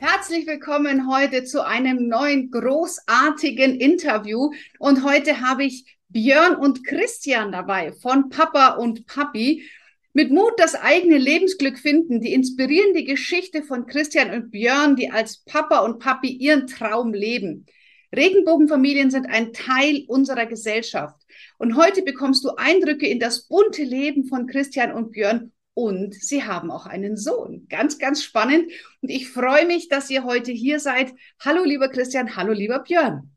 Herzlich willkommen heute zu einem neuen großartigen Interview. Und heute habe ich Björn und Christian dabei von Papa und Papi. Mit Mut das eigene Lebensglück finden, die inspirierende Geschichte von Christian und Björn, die als Papa und Papi ihren Traum leben. Regenbogenfamilien sind ein Teil unserer Gesellschaft. Und heute bekommst du Eindrücke in das bunte Leben von Christian und Björn und sie haben auch einen Sohn. Ganz, ganz spannend. Und ich freue mich, dass ihr heute hier seid. Hallo, lieber Christian. Hallo, lieber Björn.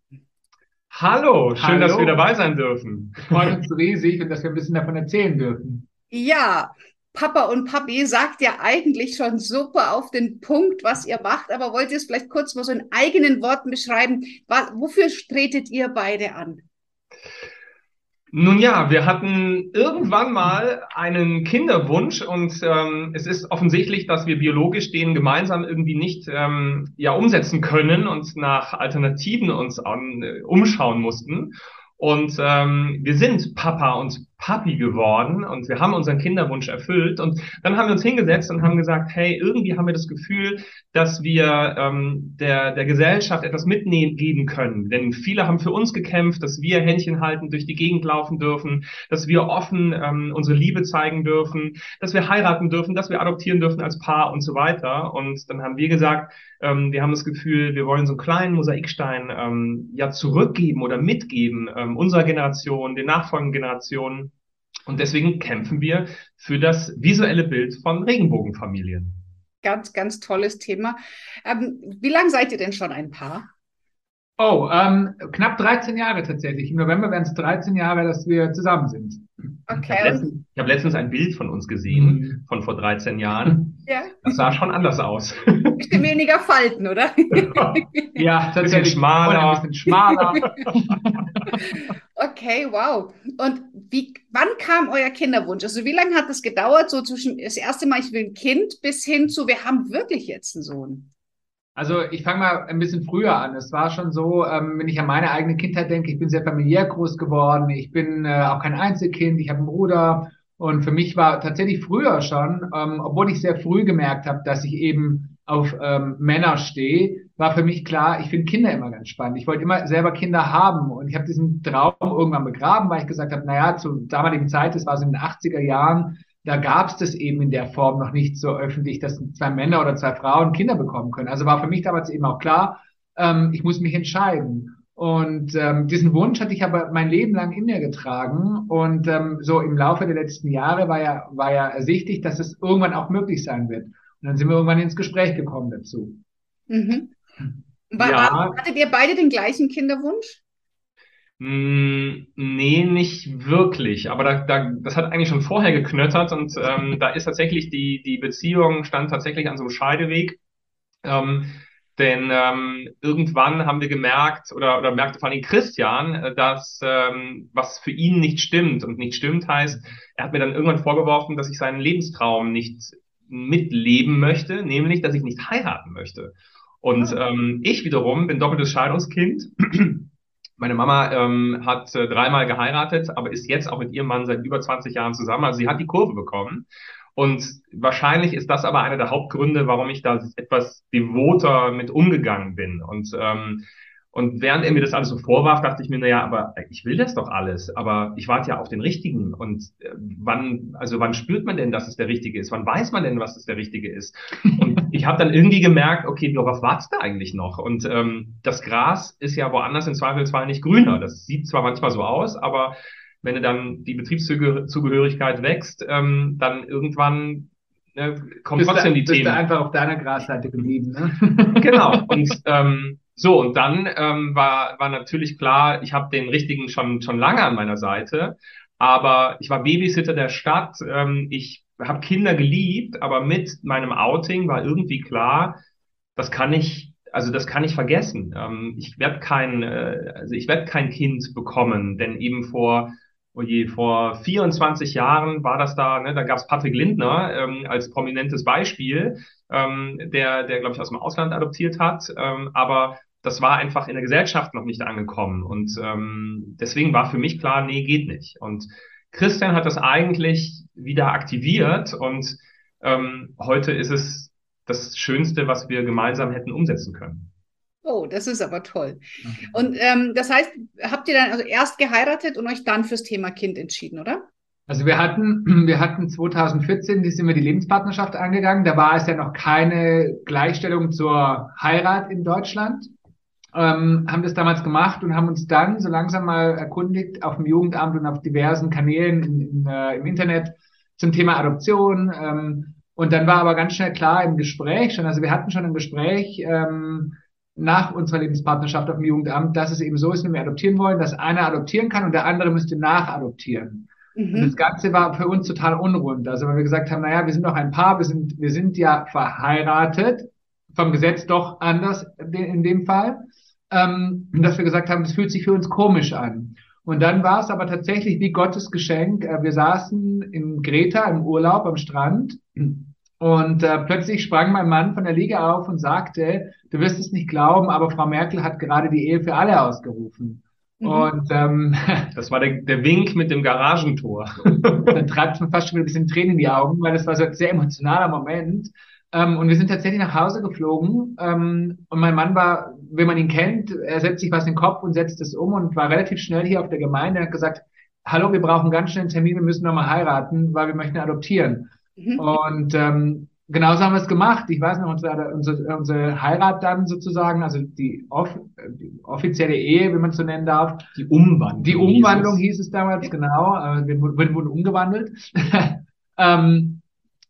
Hallo, schön, Hallo. dass wir dabei sein dürfen. Freut uns riesig und dass wir ein bisschen davon erzählen dürfen. Ja, Papa und Papi sagt ja eigentlich schon super auf den Punkt, was ihr macht, aber wollt ihr es vielleicht kurz mal so in eigenen Worten beschreiben? Was, wofür tretet ihr beide an? Nun ja, wir hatten irgendwann mal einen Kinderwunsch und ähm, es ist offensichtlich, dass wir biologisch den gemeinsam irgendwie nicht ähm, ja umsetzen können und nach Alternativen uns an, äh, umschauen mussten. Und ähm, wir sind Papa und Papi geworden und wir haben unseren Kinderwunsch erfüllt. Und dann haben wir uns hingesetzt und haben gesagt, hey, irgendwie haben wir das Gefühl, dass wir ähm, der, der Gesellschaft etwas mitnehmen geben können. Denn viele haben für uns gekämpft, dass wir Händchen halten, durch die Gegend laufen dürfen, dass wir offen ähm, unsere Liebe zeigen dürfen, dass wir heiraten dürfen, dass wir adoptieren dürfen als Paar und so weiter. Und dann haben wir gesagt, ähm, wir haben das Gefühl, wir wollen so einen kleinen Mosaikstein ähm, ja zurückgeben oder mitgeben ähm, unserer Generation, den nachfolgenden Generationen. Und deswegen kämpfen wir für das visuelle Bild von Regenbogenfamilien. Ganz, ganz tolles Thema. Ähm, wie lange seid ihr denn schon ein Paar? Oh, ähm, knapp 13 Jahre tatsächlich. Im November werden es 13 Jahre, dass wir zusammen sind. Okay. Ich habe letztens, hab letztens, ein Bild von uns gesehen, mhm. von vor 13 Jahren. Ja. Das sah schon anders aus. Bisschen weniger Falten, oder? ja, tatsächlich. Ein bisschen schmaler. Ein bisschen schmaler. okay, wow. Und wie, wann kam euer Kinderwunsch? Also wie lange hat es gedauert, so zwischen das erste Mal, ich will ein Kind, bis hin zu, wir haben wirklich jetzt einen Sohn? Also ich fange mal ein bisschen früher an. Es war schon so, ähm, wenn ich an meine eigene Kindheit denke, ich bin sehr familiär groß geworden. Ich bin äh, auch kein Einzelkind. Ich habe einen Bruder. Und für mich war tatsächlich früher schon, ähm, obwohl ich sehr früh gemerkt habe, dass ich eben auf ähm, Männer stehe, war für mich klar, ich finde Kinder immer ganz spannend. Ich wollte immer selber Kinder haben und ich habe diesen Traum irgendwann begraben, weil ich gesagt habe, naja, zur damaligen Zeit, das war so in den 80er Jahren, da gab es das eben in der Form noch nicht so öffentlich, dass zwei Männer oder zwei Frauen Kinder bekommen können. Also war für mich damals eben auch klar, ähm, ich muss mich entscheiden. Und ähm, diesen Wunsch hatte ich aber mein Leben lang in mir getragen. Und ähm, so im Laufe der letzten Jahre war ja, war ja ersichtlich, dass es irgendwann auch möglich sein wird. Und dann sind wir irgendwann ins Gespräch gekommen dazu. Mhm. War, ja. Hattet ihr beide den gleichen Kinderwunsch? Mm, nee, nicht wirklich. Aber da, da, das hat eigentlich schon vorher geknöttert und ähm, da ist tatsächlich die, die Beziehung stand tatsächlich an so einem Scheideweg. Ähm, denn ähm, irgendwann haben wir gemerkt, oder, oder merkte vor allem Christian, äh, dass ähm, was für ihn nicht stimmt. Und nicht stimmt heißt, er hat mir dann irgendwann vorgeworfen, dass ich seinen Lebenstraum nicht mitleben möchte, nämlich, dass ich nicht heiraten möchte. Und ah. ähm, ich wiederum bin doppeltes Scheidungskind. Meine Mama ähm, hat äh, dreimal geheiratet, aber ist jetzt auch mit ihrem Mann seit über 20 Jahren zusammen. Also sie hat die Kurve bekommen. Und wahrscheinlich ist das aber einer der Hauptgründe, warum ich da etwas devoter mit umgegangen bin. Und ähm, und während er mir das alles so vorwarf, dachte ich mir, na ja, aber ich will das doch alles, aber ich warte ja auf den Richtigen. Und äh, wann, also wann spürt man denn, dass es der Richtige ist? Wann weiß man denn, was es der Richtige ist? Und ich habe dann irgendwie gemerkt, okay, worauf wartest du eigentlich noch? Und ähm, das Gras ist ja woanders im Zweifelsfall nicht grüner. Das sieht zwar manchmal so aus, aber wenn du dann die Betriebszugehörigkeit wächst, ähm, dann irgendwann ne, kommen bist trotzdem da, die bist Themen. Bist du einfach auf deiner Grasseite geblieben, ne? genau. Und ähm, so, und dann ähm, war, war natürlich klar, ich habe den richtigen schon, schon lange an meiner Seite, aber ich war Babysitter der Stadt, ähm, ich habe Kinder geliebt, aber mit meinem Outing war irgendwie klar, das kann nicht also das kann ich vergessen. Ähm, ich werde kein, äh, also ich werde kein Kind bekommen, denn eben vor oh je, vor 24 Jahren war das da, ne, da gab es Patrick Lindner ähm, als prominentes Beispiel, ähm, der, der glaube ich aus dem Ausland adoptiert hat, ähm, aber das war einfach in der Gesellschaft noch nicht angekommen und ähm, deswegen war für mich klar, nee, geht nicht. Und Christian hat das eigentlich wieder aktiviert und ähm, heute ist es das Schönste, was wir gemeinsam hätten umsetzen können. Oh, das ist aber toll. Und ähm, das heißt, habt ihr dann also erst geheiratet und euch dann fürs Thema Kind entschieden, oder? Also wir hatten, wir hatten 2014, die sind wir die Lebenspartnerschaft angegangen. Da war es ja noch keine Gleichstellung zur Heirat in Deutschland. Ähm, haben das damals gemacht und haben uns dann so langsam mal erkundigt auf dem Jugendamt und auf diversen Kanälen in, in, äh, im Internet zum Thema Adoption. Ähm, und dann war aber ganz schnell klar im Gespräch schon, also wir hatten schon ein Gespräch ähm, nach unserer Lebenspartnerschaft auf dem Jugendamt, dass es eben so ist, wenn wir adoptieren wollen, dass einer adoptieren kann und der andere müsste nachadoptieren. Mhm. Das Ganze war für uns total unrund. Also weil wir gesagt haben, naja, wir sind doch ein Paar, wir sind, wir sind ja verheiratet, vom Gesetz doch anders in dem Fall, ähm, dass wir gesagt haben, das fühlt sich für uns komisch an. Und dann war es aber tatsächlich wie Gottes Geschenk. Äh, wir saßen in Greta im Urlaub am Strand und äh, plötzlich sprang mein Mann von der Liege auf und sagte, du wirst es nicht glauben, aber Frau Merkel hat gerade die Ehe für alle ausgerufen. Mhm. Und ähm, das war der, der Wink mit dem Garagentor. dann treibt mir fast schon wieder ein bisschen Tränen in die Augen, weil das war so ein sehr emotionaler Moment. Ähm, und wir sind tatsächlich nach Hause geflogen. Ähm, und mein Mann war, wenn man ihn kennt, er setzt sich was in den Kopf und setzt es um und war relativ schnell hier auf der Gemeinde. Er hat gesagt, hallo, wir brauchen ganz schnell einen Termin, wir müssen nochmal heiraten, weil wir möchten adoptieren. Mhm. Und ähm, genauso haben wir es gemacht. Ich weiß noch, unsere, unsere, unsere Heirat dann sozusagen, also die, off, die offizielle Ehe, wenn man es so nennen darf. Die Umwandlung. Die Umwandlung hieß es, hieß es damals, genau. Äh, wir wurden, wurden umgewandelt. ähm,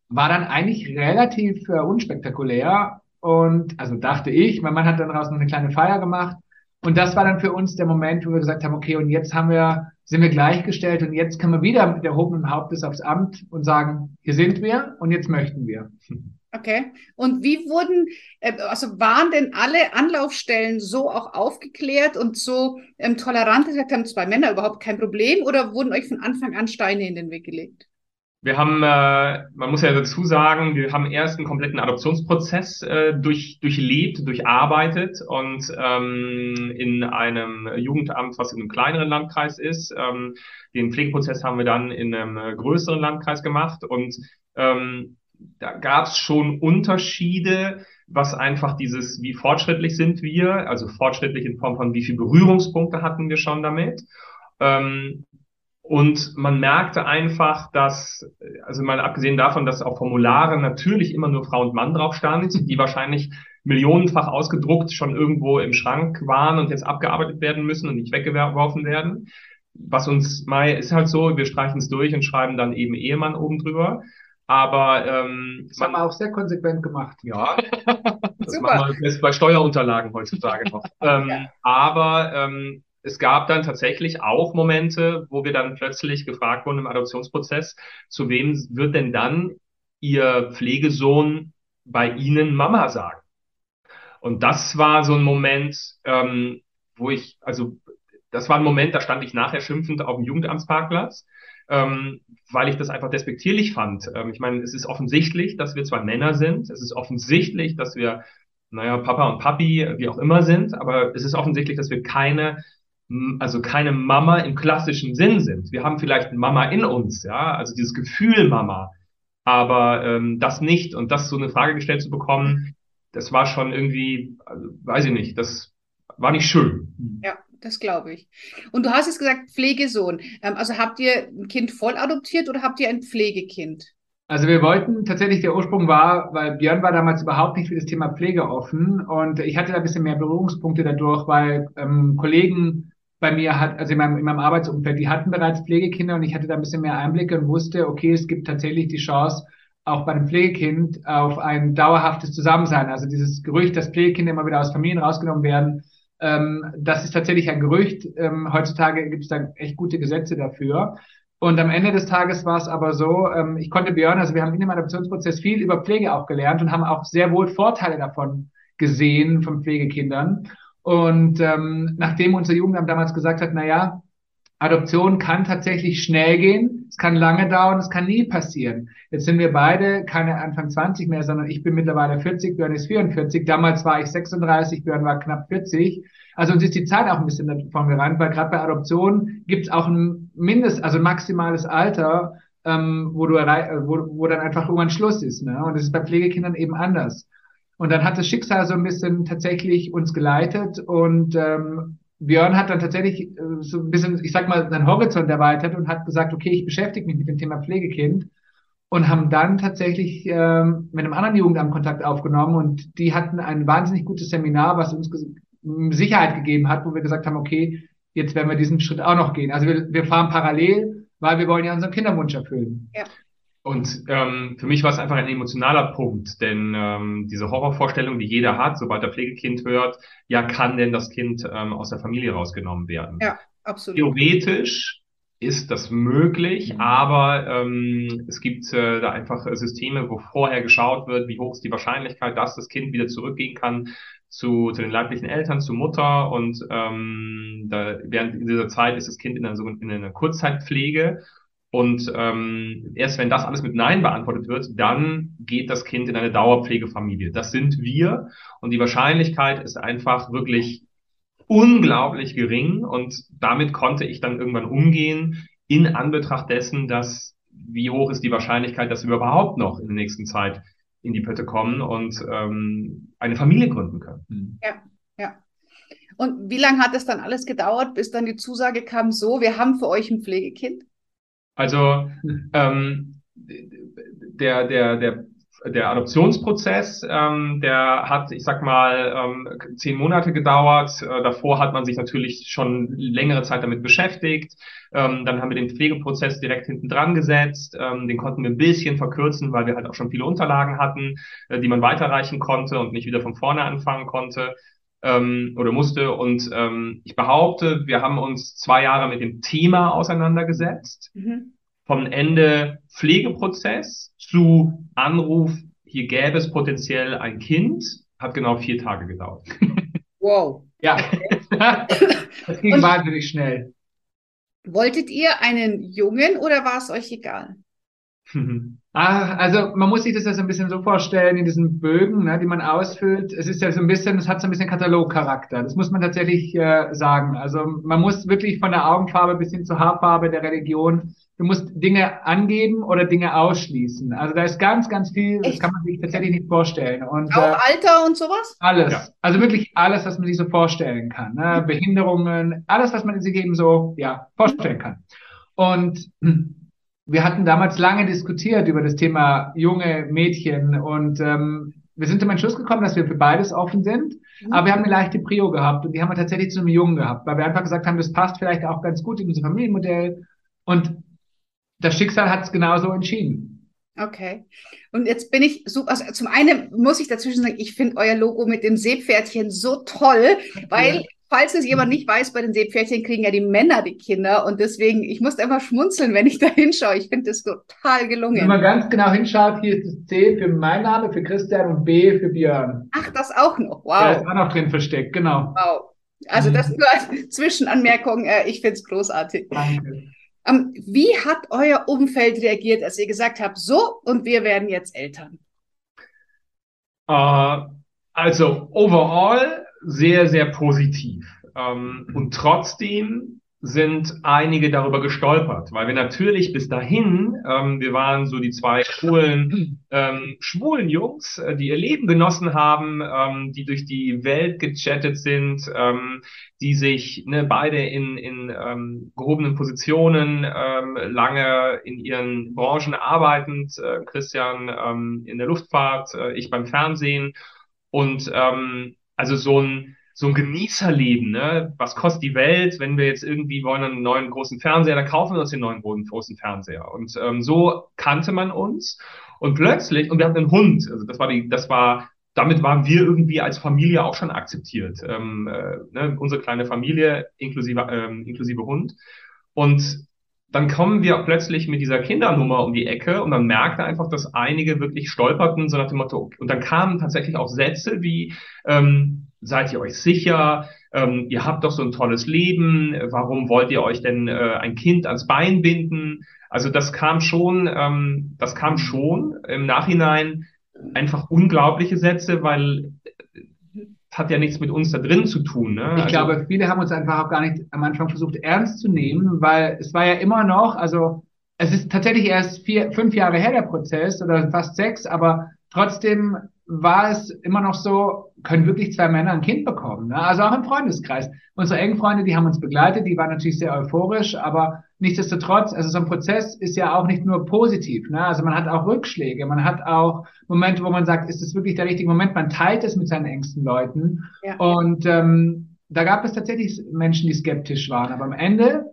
war dann eigentlich relativ äh, unspektakulär. Und also dachte ich, mein Mann hat dann daraus noch eine kleine Feier gemacht. Und das war dann für uns der Moment, wo wir gesagt haben, okay, und jetzt haben wir, sind wir gleichgestellt und jetzt können wir wieder mit erhobenem Hauptes aufs Amt und sagen, hier sind wir und jetzt möchten wir. Okay. Und wie wurden, äh, also waren denn alle Anlaufstellen so auch aufgeklärt und so ähm, tolerant, gesagt haben zwei Männer überhaupt kein Problem oder wurden euch von Anfang an Steine in den Weg gelegt? Wir haben, äh, man muss ja dazu sagen, wir haben erst einen kompletten Adoptionsprozess äh, durch, durchlebt, durcharbeitet und ähm, in einem Jugendamt, was in einem kleineren Landkreis ist. Ähm, den Pflegeprozess haben wir dann in einem äh, größeren Landkreis gemacht und ähm, da gab es schon Unterschiede, was einfach dieses, wie fortschrittlich sind wir, also fortschrittlich in Form von wie viel Berührungspunkte hatten wir schon damit. Ähm, und man merkte einfach, dass, also mal abgesehen davon, dass auf Formularen natürlich immer nur Frau und Mann drauf stand, die wahrscheinlich millionenfach ausgedruckt schon irgendwo im Schrank waren und jetzt abgearbeitet werden müssen und nicht weggeworfen werden. Was uns mal ist halt so, wir streichen es durch und schreiben dann eben Ehemann oben drüber. Aber ähm, das man, haben wir auch sehr konsequent gemacht. Ja, das Super. machen wir bei Steuerunterlagen heutzutage noch. ähm, ja. Aber ähm, es gab dann tatsächlich auch Momente, wo wir dann plötzlich gefragt wurden im Adoptionsprozess, zu wem wird denn dann Ihr Pflegesohn bei Ihnen Mama sagen? Und das war so ein Moment, ähm, wo ich, also das war ein Moment, da stand ich nachher schimpfend auf dem Jugendamtsparkplatz, ähm, weil ich das einfach despektierlich fand. Ähm, ich meine, es ist offensichtlich, dass wir zwei Männer sind. Es ist offensichtlich, dass wir, naja, Papa und Papi, wie auch immer sind. Aber es ist offensichtlich, dass wir keine also keine Mama im klassischen Sinn sind. Wir haben vielleicht Mama in uns, ja, also dieses Gefühl Mama, aber ähm, das nicht. Und das so eine Frage gestellt zu bekommen, das war schon irgendwie, also, weiß ich nicht, das war nicht schön. Ja, das glaube ich. Und du hast jetzt gesagt, Pflegesohn. Ähm, also habt ihr ein Kind voll adoptiert oder habt ihr ein Pflegekind? Also wir wollten tatsächlich, der Ursprung war, weil Björn war damals überhaupt nicht für das Thema Pflege offen und ich hatte da ein bisschen mehr Berührungspunkte dadurch, weil ähm, Kollegen bei mir hat, also in meinem, in meinem Arbeitsumfeld, die hatten bereits Pflegekinder und ich hatte da ein bisschen mehr Einblicke und wusste, okay, es gibt tatsächlich die Chance, auch bei einem Pflegekind auf ein dauerhaftes Zusammensein. Also dieses Gerücht, dass Pflegekinder immer wieder aus Familien rausgenommen werden, ähm, das ist tatsächlich ein Gerücht. Ähm, heutzutage gibt es da echt gute Gesetze dafür. Und am Ende des Tages war es aber so, ähm, ich konnte Björn, also wir haben in dem Adoptionsprozess viel über Pflege auch gelernt und haben auch sehr wohl Vorteile davon gesehen von Pflegekindern. Und ähm, nachdem unser Jugendamt damals gesagt hat, na ja, Adoption kann tatsächlich schnell gehen, es kann lange dauern, es kann nie passieren. Jetzt sind wir beide keine Anfang 20 mehr, sondern ich bin mittlerweile 40, Björn ist 44. Damals war ich 36, Björn war knapp 40. Also uns ist die Zeit auch ein bisschen davon gerannt, weil gerade bei Adoption gibt es auch ein Mindest, also ein maximales Alter, ähm, wo du wo, wo dann einfach irgendwann Schluss ist. Ne? Und das ist bei Pflegekindern eben anders. Und dann hat das Schicksal so ein bisschen tatsächlich uns geleitet und ähm, Björn hat dann tatsächlich äh, so ein bisschen, ich sag mal, seinen Horizont erweitert und hat gesagt, okay, ich beschäftige mich mit dem Thema Pflegekind und haben dann tatsächlich ähm, mit einem anderen Jugendamt Kontakt aufgenommen und die hatten ein wahnsinnig gutes Seminar, was uns Sicherheit gegeben hat, wo wir gesagt haben, okay, jetzt werden wir diesen Schritt auch noch gehen. Also wir, wir fahren parallel, weil wir wollen ja unseren Kinderwunsch erfüllen. Ja. Und ähm, für mich war es einfach ein emotionaler Punkt, denn ähm, diese Horrorvorstellung, die jeder hat, sobald der Pflegekind hört, ja, kann denn das Kind ähm, aus der Familie rausgenommen werden? Ja, absolut. Theoretisch ist das möglich, mhm. aber ähm, es gibt äh, da einfach Systeme, wo vorher geschaut wird, wie hoch ist die Wahrscheinlichkeit, dass das Kind wieder zurückgehen kann zu, zu den leiblichen Eltern, zu Mutter und ähm, da, während dieser Zeit ist das Kind in einer, in einer Kurzzeitpflege und ähm, erst wenn das alles mit Nein beantwortet wird, dann geht das Kind in eine Dauerpflegefamilie. Das sind wir. Und die Wahrscheinlichkeit ist einfach wirklich unglaublich gering. Und damit konnte ich dann irgendwann umgehen in Anbetracht dessen, dass wie hoch ist die Wahrscheinlichkeit, dass wir überhaupt noch in der nächsten Zeit in die Pötte kommen und ähm, eine Familie gründen können. Hm. Ja, ja. Und wie lange hat es dann alles gedauert, bis dann die Zusage kam, so, wir haben für euch ein Pflegekind? Also ähm, der, der, der, der Adoptionsprozess, ähm, der hat, ich sag mal, ähm, zehn Monate gedauert. Äh, davor hat man sich natürlich schon längere Zeit damit beschäftigt. Ähm, dann haben wir den Pflegeprozess direkt hinten dran gesetzt. Ähm, den konnten wir ein bisschen verkürzen, weil wir halt auch schon viele Unterlagen hatten, äh, die man weiterreichen konnte und nicht wieder von vorne anfangen konnte ähm, oder musste. Und ähm, ich behaupte, wir haben uns zwei Jahre mit dem Thema auseinandergesetzt. Mhm. Vom Ende Pflegeprozess zu Anruf, hier gäbe es potenziell ein Kind, hat genau vier Tage gedauert. Wow. Ja, das ging Und wahnsinnig schnell. Wolltet ihr einen Jungen oder war es euch egal? Ah, also man muss sich das ja so ein bisschen so vorstellen in diesen Bögen, ne, die man ausfüllt. Es ist ja so ein bisschen, es hat so ein bisschen Katalogcharakter. Das muss man tatsächlich äh, sagen. Also man muss wirklich von der Augenfarbe bis hin zur Haarfarbe der Religion, du musst Dinge angeben oder Dinge ausschließen. Also da ist ganz, ganz viel, Echt? das kann man sich tatsächlich nicht vorstellen. Und, Auch äh, Alter und sowas? Alles. Ja. Also wirklich alles, was man sich so vorstellen kann. Ne? Behinderungen, alles, was man sich eben so ja, vorstellen kann. Und wir hatten damals lange diskutiert über das Thema junge Mädchen und ähm, wir sind zum Entschluss gekommen, dass wir für beides offen sind, mhm. aber wir haben eine leichte Prio gehabt und die haben wir tatsächlich zu einem Jungen gehabt, weil wir einfach gesagt haben, das passt vielleicht auch ganz gut in unser Familienmodell und das Schicksal hat es genauso entschieden. Okay. Und jetzt bin ich so, also zum einen muss ich dazwischen sagen, ich finde euer Logo mit dem Seepferdchen so toll, weil falls es jemand nicht weiß, bei den Seepferdchen kriegen ja die Männer die Kinder und deswegen, ich musste einfach schmunzeln, wenn ich da hinschaue. Ich finde das total gelungen. Wenn man ganz genau hinschaut, hier ist das C für mein Name, für Christian und B für Björn. Ach, das auch noch. Wow. Der ist auch noch drin versteckt, genau. Wow. Also das nur als Zwischenanmerkung. Äh, ich finde es großartig. Danke. Ähm, wie hat euer Umfeld reagiert, als ihr gesagt habt, so und wir werden jetzt Eltern? Uh, also overall sehr, sehr positiv. Ähm, und trotzdem sind einige darüber gestolpert, weil wir natürlich bis dahin, ähm, wir waren so die zwei schwulen, ähm, schwulen Jungs, äh, die ihr Leben genossen haben, ähm, die durch die Welt gechattet sind, ähm, die sich ne, beide in, in ähm, gehobenen Positionen ähm, lange in ihren Branchen arbeitend, äh, Christian ähm, in der Luftfahrt, äh, ich beim Fernsehen und ähm, also so ein so ein Genießerleben, ne? Was kostet die Welt, wenn wir jetzt irgendwie wollen einen neuen großen Fernseher, dann kaufen wir uns den neuen großen Fernseher. Und ähm, so kannte man uns. Und plötzlich, und wir hatten einen Hund, also das war die, das war, damit waren wir irgendwie als Familie auch schon akzeptiert. Ähm, äh, ne? Unsere kleine Familie inklusive, ähm, inklusive Hund. Und dann kommen wir plötzlich mit dieser Kindernummer um die Ecke und man merkte einfach, dass einige wirklich stolperten, so nach dem Motto, und dann kamen tatsächlich auch Sätze wie, ähm, seid ihr euch sicher, ähm, ihr habt doch so ein tolles Leben, warum wollt ihr euch denn äh, ein Kind ans Bein binden? Also das kam schon, ähm, das kam schon im Nachhinein einfach unglaubliche Sätze, weil hat ja nichts mit uns da drin zu tun. Ne? Ich also, glaube, viele haben uns einfach auch gar nicht am Anfang versucht ernst zu nehmen, weil es war ja immer noch, also es ist tatsächlich erst vier, fünf Jahre her der Prozess oder fast sechs, aber trotzdem war es immer noch so, können wirklich zwei Männer ein Kind bekommen. Ne? Also auch im Freundeskreis. Unsere engen Freunde, die haben uns begleitet, die waren natürlich sehr euphorisch, aber nichtsdestotrotz, also so ein Prozess ist ja auch nicht nur positiv. Ne? Also man hat auch Rückschläge, man hat auch Momente, wo man sagt, ist das wirklich der richtige Moment? Man teilt es mit seinen engsten Leuten. Ja. Und ähm, da gab es tatsächlich Menschen, die skeptisch waren. Aber am Ende,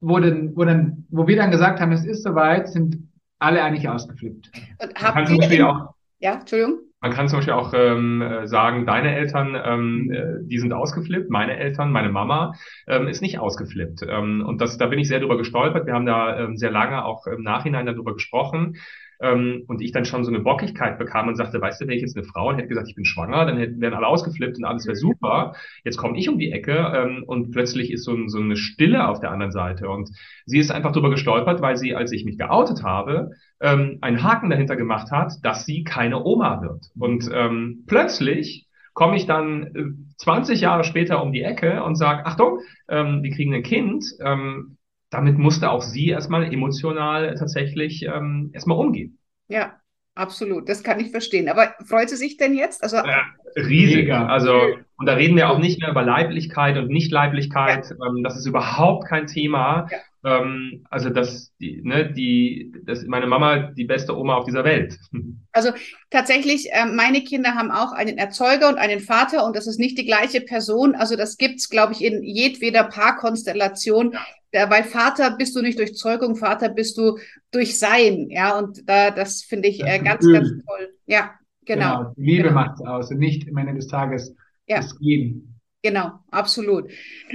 wo, denn, wo, dann, wo wir dann gesagt haben, es ist soweit, sind alle eigentlich ausgeflippt. Und habt ihr auch, ja, Entschuldigung. Man kann zum Beispiel auch ähm, sagen, deine Eltern, ähm, äh, die sind ausgeflippt, meine Eltern, meine Mama ähm, ist nicht ausgeflippt. Ähm, und das, da bin ich sehr drüber gestolpert. Wir haben da ähm, sehr lange auch im Nachhinein darüber gesprochen. Ähm, und ich dann schon so eine Bockigkeit bekam und sagte, weißt du, wäre ich jetzt eine Frau und hätte gesagt, ich bin schwanger, dann hätten, wären alle ausgeflippt und alles wäre super. Jetzt komme ich um die Ecke ähm, und plötzlich ist so, ein, so eine Stille auf der anderen Seite. Und sie ist einfach drüber gestolpert, weil sie, als ich mich geoutet habe, ähm, einen Haken dahinter gemacht hat, dass sie keine Oma wird. Und ähm, plötzlich komme ich dann äh, 20 Jahre später um die Ecke und sage, Achtung, ähm, wir kriegen ein Kind. Ähm, damit musste auch sie erstmal emotional tatsächlich ähm, erstmal umgehen. Ja, absolut. Das kann ich verstehen. Aber freut sie sich denn jetzt? Also ja, riesig. Also und da reden wir auch nicht mehr über Leiblichkeit und Nichtleiblichkeit. Ja. Ähm, das ist überhaupt kein Thema. Ja. Ähm, also dass die, ne, die, das meine Mama die beste Oma auf dieser Welt. Also tatsächlich, äh, meine Kinder haben auch einen Erzeuger und einen Vater und das ist nicht die gleiche Person. Also das gibt's, glaube ich, in jedweder Paarkonstellation. Ja. Bei Vater bist du nicht durch Zeugung, Vater bist du durch Sein. Ja, und da, das finde ich äh, ganz, ganz toll. Ja, genau. genau. Liebe genau. macht es aus und nicht am Ende des Tages ja. das Geben. Genau, absolut.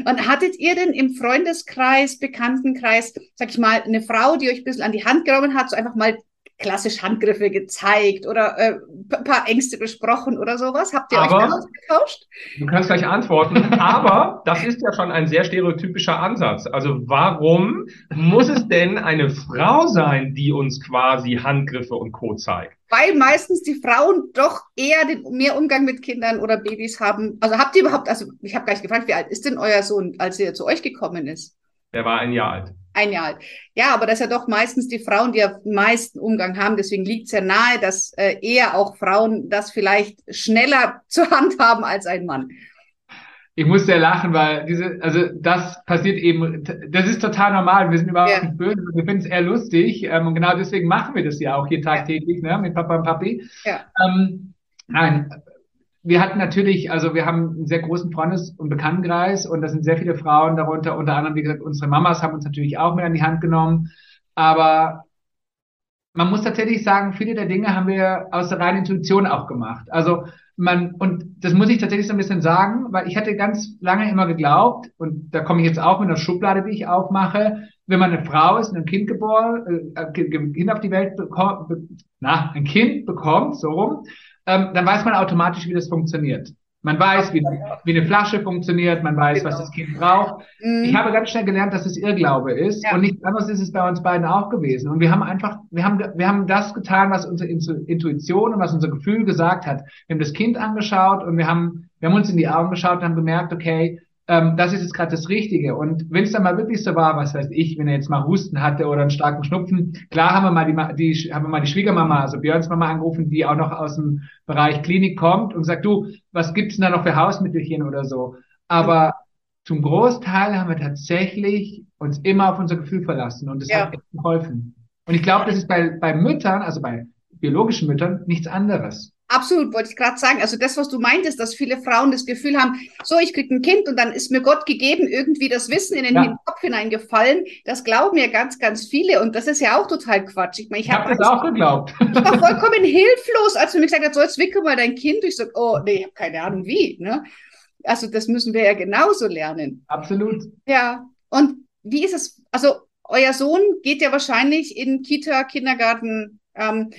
Und hattet ihr denn im Freundeskreis, Bekanntenkreis, sag ich mal, eine Frau, die euch ein bisschen an die Hand genommen hat, so einfach mal klassisch Handgriffe gezeigt oder äh, ein paar Ängste besprochen oder sowas? Habt ihr aber, euch da ausgetauscht? Du kannst gleich antworten, aber das ist ja schon ein sehr stereotypischer Ansatz. Also warum muss es denn eine Frau sein, die uns quasi Handgriffe und Co. zeigt? Weil meistens die Frauen doch eher den, mehr Umgang mit Kindern oder Babys haben. Also habt ihr überhaupt, also ich habe gleich gefragt, wie alt ist denn euer Sohn, als er zu euch gekommen ist? Der war ein Jahr alt ein Jahr alt. Ja, aber das ist ja doch meistens die Frauen, die am meisten Umgang haben. Deswegen liegt es ja nahe, dass äh, eher auch Frauen das vielleicht schneller zur Hand haben als ein Mann. Ich muss sehr lachen, weil diese, also das passiert eben, das ist total normal. Wir sind überhaupt ja. nicht böse, wir finden es eher lustig. Ähm, und genau deswegen machen wir das ja auch hier tagtäglich, ja. ne, mit Papa und Papi. Ja. Ähm, nein, wir hatten natürlich, also wir haben einen sehr großen Freundes- und Bekanntenkreis und da sind sehr viele Frauen darunter, unter anderem, wie gesagt, unsere Mamas haben uns natürlich auch mit an die Hand genommen. Aber man muss tatsächlich sagen, viele der Dinge haben wir aus der reinen Intuition auch gemacht. Also man, und das muss ich tatsächlich so ein bisschen sagen, weil ich hatte ganz lange immer geglaubt, und da komme ich jetzt auch mit einer Schublade, die ich aufmache, wenn man eine Frau ist und ein Kind geboren, äh, Kind auf die Welt bekommt, na, ein Kind bekommt, so rum, ähm, dann weiß man automatisch, wie das funktioniert. Man weiß, wie, wie eine Flasche funktioniert, man weiß, genau. was das Kind braucht. Mhm. Ich habe ganz schnell gelernt, dass es Irrglaube ist. Ja. Und nichts anderes ist es bei uns beiden auch gewesen. Und wir haben einfach, wir haben, wir haben das getan, was unsere Intuition und was unser Gefühl gesagt hat. Wir haben das Kind angeschaut und wir haben, wir haben uns in die Augen geschaut und haben gemerkt, okay, ähm, das ist jetzt gerade das Richtige. Und wenn es dann mal wirklich so war, was weiß ich, wenn er jetzt mal Husten hatte oder einen starken Schnupfen, klar haben wir mal die, die haben wir mal die Schwiegermama, also Björns Mama angerufen, die auch noch aus dem Bereich Klinik kommt und sagt, du, was gibt's denn da noch für Hausmittelchen oder so? Aber zum Großteil haben wir tatsächlich uns immer auf unser Gefühl verlassen und das ja. hat echt geholfen. Und ich glaube, das ist bei, bei Müttern, also bei biologischen Müttern, nichts anderes. Absolut, wollte ich gerade sagen. Also das, was du meintest, dass viele Frauen das Gefühl haben, so, ich kriege ein Kind und dann ist mir Gott gegeben, irgendwie das Wissen in den ja. Kopf hineingefallen. Das glauben ja ganz, ganz viele und das ist ja auch total Quatsch. Ich meine, ich, ich habe hab das auch geglaubt. Ich war vollkommen hilflos, als du mir gesagt hast, so, jetzt wickel mal dein Kind. Ich sage, oh, nee, ich habe keine Ahnung wie. Ne? Also das müssen wir ja genauso lernen. Absolut. Ja, und wie ist es, also euer Sohn geht ja wahrscheinlich in Kita, Kindergarten, ähm,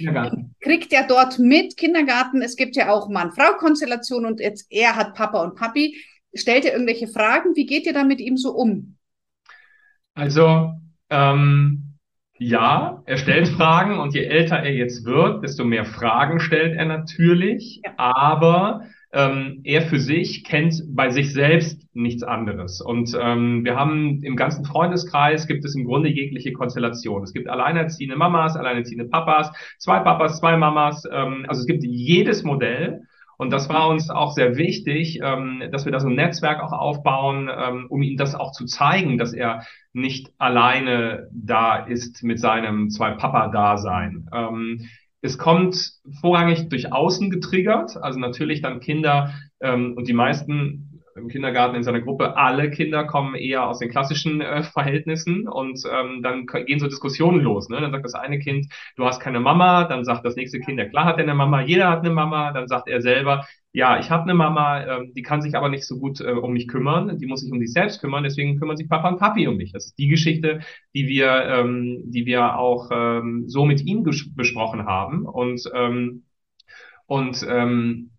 kriegt ja dort mit Kindergarten. Es gibt ja auch Mann-Frau-Konstellation und jetzt er hat Papa und Papi. Stellt ihr irgendwelche Fragen? Wie geht ihr da mit ihm so um? Also, ähm, ja, er stellt Fragen und je älter er jetzt wird, desto mehr Fragen stellt er natürlich. Ja. Aber ähm, er für sich kennt bei sich selbst nichts anderes. Und ähm, wir haben im ganzen Freundeskreis gibt es im Grunde jegliche Konstellation. Es gibt alleinerziehende Mamas, alleinerziehende Papas, zwei Papas, zwei Mamas. Ähm, also es gibt jedes Modell. Und das war uns auch sehr wichtig, ähm, dass wir da so ein Netzwerk auch aufbauen, ähm, um ihm das auch zu zeigen, dass er nicht alleine da ist mit seinem Zwei-Papa-Dasein. Ähm, es kommt vorrangig durch Außen getriggert, also natürlich dann Kinder ähm, und die meisten im Kindergarten in seiner Gruppe, alle Kinder kommen eher aus den klassischen äh, Verhältnissen und ähm, dann gehen so Diskussionen los. Ne? Dann sagt das eine Kind, du hast keine Mama, dann sagt das nächste Kind, ja klar hat er eine Mama, jeder hat eine Mama, dann sagt er selber, ja, ich habe eine Mama, ähm, die kann sich aber nicht so gut äh, um mich kümmern, die muss sich um sich selbst kümmern, deswegen kümmern sich Papa und Papi um mich. Das ist die Geschichte, die wir, ähm, die wir auch ähm, so mit ihm besprochen haben und ähm, und ähm,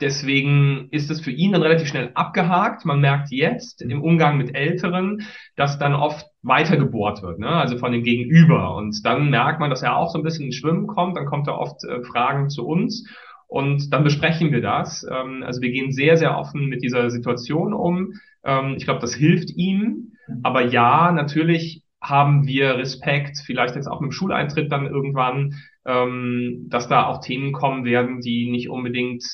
Deswegen ist es für ihn dann relativ schnell abgehakt. Man merkt jetzt im Umgang mit Älteren, dass dann oft weitergebohrt wird, ne? also von dem Gegenüber. Und dann merkt man, dass er auch so ein bisschen ins Schwimmen kommt. Dann kommt er oft äh, Fragen zu uns und dann besprechen wir das. Ähm, also wir gehen sehr, sehr offen mit dieser Situation um. Ähm, ich glaube, das hilft ihm. Aber ja, natürlich haben wir Respekt, vielleicht jetzt auch mit dem Schuleintritt dann irgendwann, ähm, dass da auch Themen kommen werden, die nicht unbedingt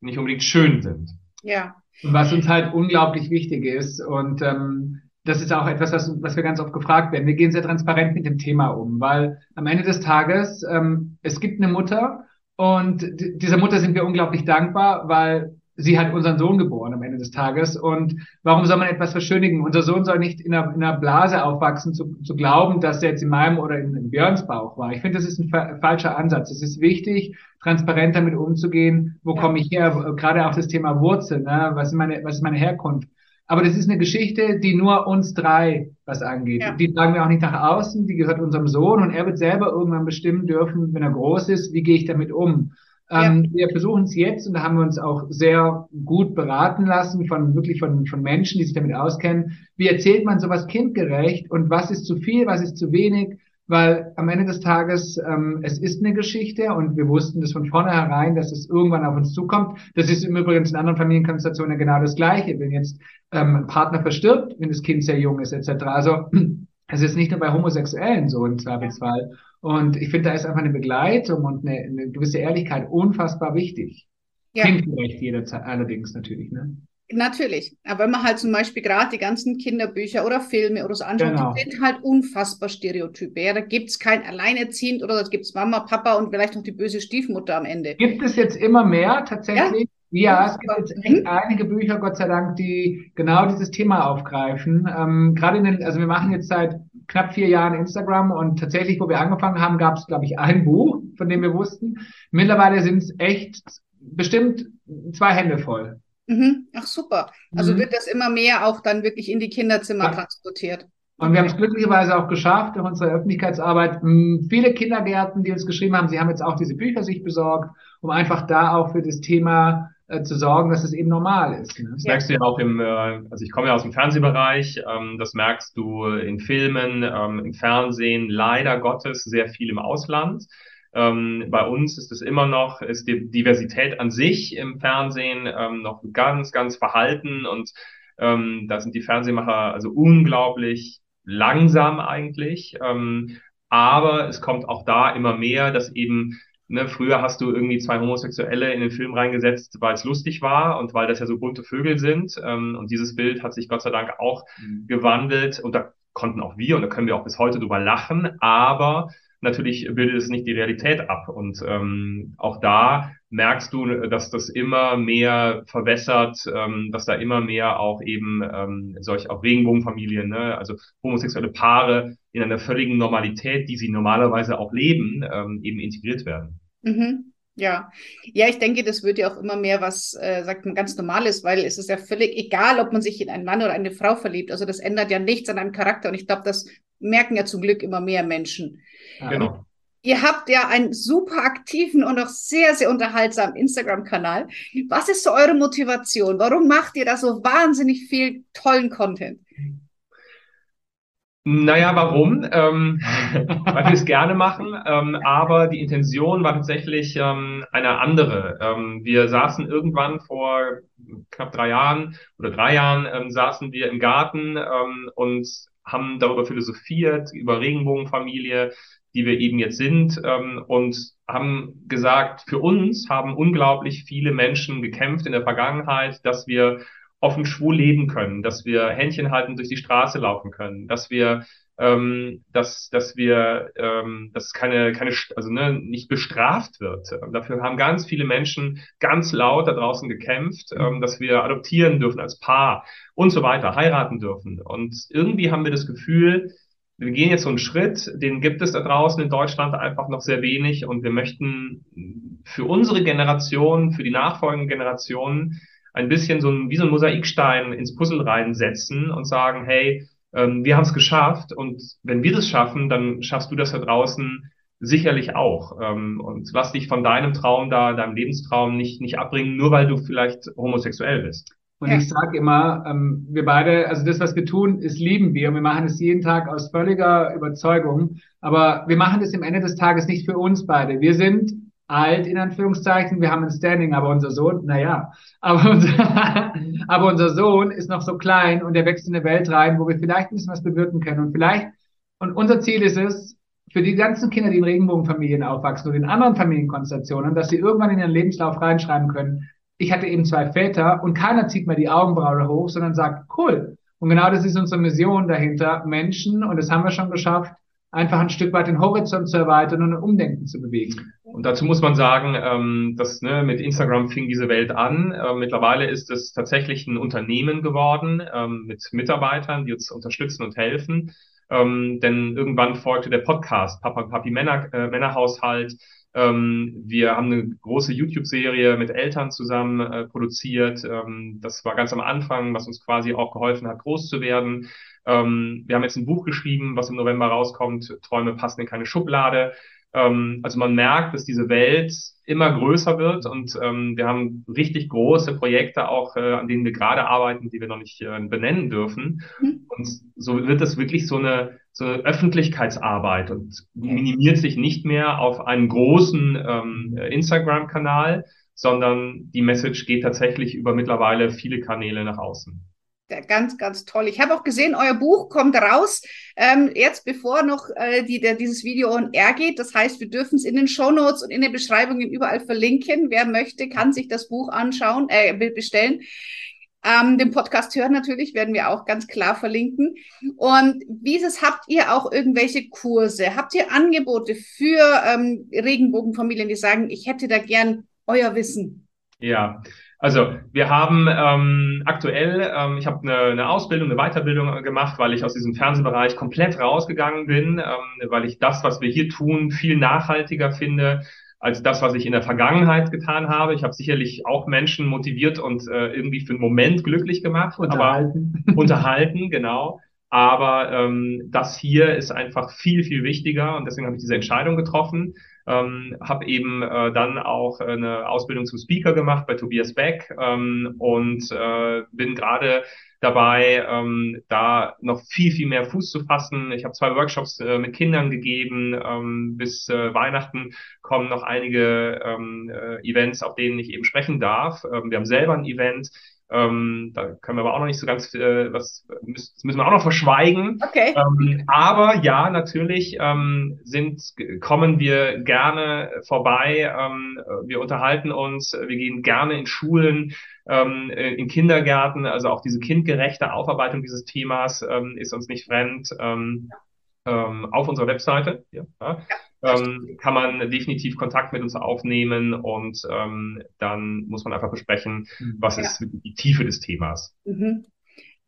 nicht unbedingt schön sind. Ja. Was uns halt unglaublich wichtig ist und ähm, das ist auch etwas, was, was wir ganz oft gefragt werden. Wir gehen sehr transparent mit dem Thema um, weil am Ende des Tages ähm, es gibt eine Mutter und dieser Mutter sind wir unglaublich dankbar, weil sie hat unseren Sohn geboren am Ende des Tages. Und warum soll man etwas verschönigen? Unser Sohn soll nicht in einer, in einer Blase aufwachsen, zu, zu glauben, dass er jetzt in meinem oder in, in Björns Bauch war. Ich finde, das ist ein fa falscher Ansatz. Es ist wichtig, transparent damit umzugehen. Wo ja. komme ich her? Gerade auch das Thema Wurzel. Ne? Was, ist meine, was ist meine Herkunft? Aber das ist eine Geschichte, die nur uns drei was angeht. Ja. Die tragen wir auch nicht nach außen, die gehört unserem Sohn und er wird selber irgendwann bestimmen dürfen, wenn er groß ist, wie gehe ich damit um. Ähm, ja. Wir versuchen es jetzt und da haben wir uns auch sehr gut beraten lassen von wirklich von, von Menschen, die sich damit auskennen. Wie erzählt man sowas kindgerecht und was ist zu viel, was ist zu wenig? Weil am Ende des Tages, ähm, es ist eine Geschichte und wir wussten das von vornherein, dass es irgendwann auf uns zukommt. Das ist im Übrigen in anderen Familienkonstellationen genau das Gleiche. Wenn jetzt ähm, ein Partner verstirbt, wenn das Kind sehr jung ist, etc. Also es ist nicht nur bei Homosexuellen so im Zweifelsfall. Und ich finde, da ist einfach eine Begleitung und eine, eine gewisse Ehrlichkeit unfassbar wichtig. Ja. Kindgerecht jederzeit allerdings natürlich, ne? Natürlich. Aber wenn man halt zum Beispiel gerade die ganzen Kinderbücher oder Filme oder so anschaut, genau. die sind halt unfassbar Stereotype. Ja, da gibt's kein Alleinerziehend oder da gibt's Mama, Papa und vielleicht noch die böse Stiefmutter am Ende. Gibt es jetzt immer mehr tatsächlich? Ja, ja es gibt jetzt echt mhm. einige Bücher, Gott sei Dank, die genau dieses Thema aufgreifen. Ähm, gerade in den, also wir machen jetzt seit knapp vier Jahren Instagram und tatsächlich, wo wir angefangen haben, gab es, glaube ich, ein Buch, von dem wir wussten. Mittlerweile sind es echt bestimmt zwei Hände voll. Mhm. Ach super. Also mhm. wird das immer mehr auch dann wirklich in die Kinderzimmer ja. transportiert. Und wir haben es glücklicherweise auch geschafft durch unsere Öffentlichkeitsarbeit. Viele Kindergärten, die uns geschrieben haben, sie haben jetzt auch diese Bücher sich besorgt, um einfach da auch für das Thema äh, zu sorgen, dass es eben normal ist. Ne? Das merkst du ja auch im, äh, also ich komme ja aus dem Fernsehbereich, ähm, das merkst du in Filmen, ähm, im Fernsehen, leider Gottes sehr viel im Ausland. Ähm, bei uns ist es immer noch, ist die Diversität an sich im Fernsehen ähm, noch ganz, ganz verhalten und ähm, da sind die Fernsehmacher also unglaublich langsam eigentlich. Ähm, aber es kommt auch da immer mehr, dass eben Ne, früher hast du irgendwie zwei Homosexuelle in den Film reingesetzt, weil es lustig war und weil das ja so bunte Vögel sind. Ähm, und dieses Bild hat sich Gott sei Dank auch mhm. gewandelt. Und da konnten auch wir und da können wir auch bis heute drüber lachen. Aber natürlich bildet es nicht die Realität ab. Und ähm, auch da merkst du, dass das immer mehr verwässert, ähm, dass da immer mehr auch eben ähm, solche auch Regenbogenfamilien, ne, also homosexuelle Paare in einer völligen Normalität, die sie normalerweise auch leben, ähm, eben integriert werden. Mhm. Ja, ja, ich denke, das wird ja auch immer mehr was, äh, sagt man, ganz normales, weil es ist ja völlig egal, ob man sich in einen Mann oder eine Frau verliebt. Also das ändert ja nichts an einem Charakter. Und ich glaube, dass merken ja zum Glück immer mehr Menschen. Genau. Ihr habt ja einen super aktiven und auch sehr, sehr unterhaltsamen Instagram-Kanal. Was ist so eure Motivation? Warum macht ihr da so wahnsinnig viel tollen Content? Naja, warum? Ähm, weil wir es gerne machen, ähm, aber die Intention war tatsächlich ähm, eine andere. Ähm, wir saßen irgendwann vor knapp drei Jahren oder drei Jahren ähm, saßen wir im Garten ähm, und haben darüber philosophiert, über Regenbogenfamilie, die wir eben jetzt sind ähm, und haben gesagt, für uns haben unglaublich viele Menschen gekämpft in der Vergangenheit, dass wir offen schwul leben können, dass wir Händchen halten durch die Straße laufen können, dass wir ähm, dass dass wir ähm, dass keine keine also ne, nicht bestraft wird. Dafür haben ganz viele Menschen ganz laut da draußen gekämpft, ähm, dass wir adoptieren dürfen als Paar und so weiter, heiraten dürfen. Und irgendwie haben wir das Gefühl, wir gehen jetzt so einen Schritt, den gibt es da draußen in Deutschland einfach noch sehr wenig und wir möchten für unsere Generation, für die nachfolgenden Generationen ein bisschen so ein, wie so ein Mosaikstein ins Puzzle reinsetzen und sagen, hey, ähm, wir haben es geschafft und wenn wir das schaffen, dann schaffst du das da draußen sicherlich auch. Ähm, und lass dich von deinem Traum da, deinem Lebenstraum nicht, nicht abbringen, nur weil du vielleicht homosexuell bist. Und ja. ich sage immer, ähm, wir beide, also das, was wir tun, ist lieben wir und wir machen es jeden Tag aus völliger Überzeugung. Aber wir machen es im Ende des Tages nicht für uns beide. Wir sind alt, in Anführungszeichen. Wir haben ein Standing, aber unser Sohn, naja, aber unser, aber unser Sohn ist noch so klein und er wächst in eine Welt rein, wo wir vielleicht ein bisschen was bewirken können. Und vielleicht, und unser Ziel ist es, für die ganzen Kinder, die in Regenbogenfamilien aufwachsen oder in anderen Familienkonstellationen, dass sie irgendwann in ihren Lebenslauf reinschreiben können, ich hatte eben zwei Väter und keiner zieht mir die Augenbraue hoch, sondern sagt, cool. Und genau das ist unsere Mission dahinter, Menschen, und das haben wir schon geschafft, einfach ein Stück weit den Horizont zu erweitern und ein Umdenken zu bewegen. Und dazu muss man sagen, ähm, dass ne, mit Instagram fing diese Welt an. Äh, mittlerweile ist es tatsächlich ein Unternehmen geworden ähm, mit Mitarbeitern, die uns unterstützen und helfen. Ähm, denn irgendwann folgte der Podcast Papa und Papi Männer, äh, Männerhaushalt. Ähm, wir haben eine große YouTube-Serie mit Eltern zusammen äh, produziert. Ähm, das war ganz am Anfang, was uns quasi auch geholfen hat, groß zu werden. Ähm, wir haben jetzt ein Buch geschrieben, was im November rauskommt. Träume passen in keine Schublade. Ähm, also man merkt, dass diese Welt immer größer wird und ähm, wir haben richtig große Projekte auch, äh, an denen wir gerade arbeiten, die wir noch nicht äh, benennen dürfen. Mhm. Und so wird es wirklich so eine, so eine Öffentlichkeitsarbeit und minimiert sich nicht mehr auf einen großen ähm, Instagram-Kanal, sondern die Message geht tatsächlich über mittlerweile viele Kanäle nach außen. Ganz, ganz toll. Ich habe auch gesehen, euer Buch kommt raus, ähm, jetzt bevor noch äh, die, der, dieses Video on air geht. Das heißt, wir dürfen es in den Show Notes und in den Beschreibungen überall verlinken. Wer möchte, kann sich das Buch anschauen, äh, bestellen. Ähm, den Podcast hören natürlich, werden wir auch ganz klar verlinken. Und wie ist es, habt ihr auch irgendwelche Kurse? Habt ihr Angebote für ähm, Regenbogenfamilien, die sagen, ich hätte da gern euer Wissen? Ja, also wir haben ähm, aktuell, ähm, ich habe eine, eine Ausbildung, eine Weiterbildung gemacht, weil ich aus diesem Fernsehbereich komplett rausgegangen bin, ähm, weil ich das, was wir hier tun, viel nachhaltiger finde als das, was ich in der Vergangenheit getan habe. Ich habe sicherlich auch Menschen motiviert und äh, irgendwie für einen Moment glücklich gemacht. Unterhalten. Aber, unterhalten, genau. Aber ähm, das hier ist einfach viel, viel wichtiger und deswegen habe ich diese Entscheidung getroffen ähm, habe eben äh, dann auch eine Ausbildung zum Speaker gemacht bei Tobias Beck ähm, und äh, bin gerade dabei, ähm, da noch viel, viel mehr Fuß zu fassen. Ich habe zwei Workshops äh, mit Kindern gegeben. Ähm, bis äh, Weihnachten kommen noch einige ähm, äh, Events, auf denen ich eben sprechen darf. Ähm, wir haben selber ein Event ähm, da können wir aber auch noch nicht so ganz, äh, was müssen, das müssen wir auch noch verschweigen. Okay. Ähm, aber ja, natürlich ähm, sind, kommen wir gerne vorbei. Ähm, wir unterhalten uns, wir gehen gerne in Schulen, ähm, in Kindergärten. Also auch diese kindgerechte Aufarbeitung dieses Themas ähm, ist uns nicht fremd. Ähm, ähm, auf unserer Webseite. Ja, ja ähm, kann man definitiv Kontakt mit uns aufnehmen und ähm, dann muss man einfach besprechen, mhm. was ja. ist die Tiefe des Themas. Mhm.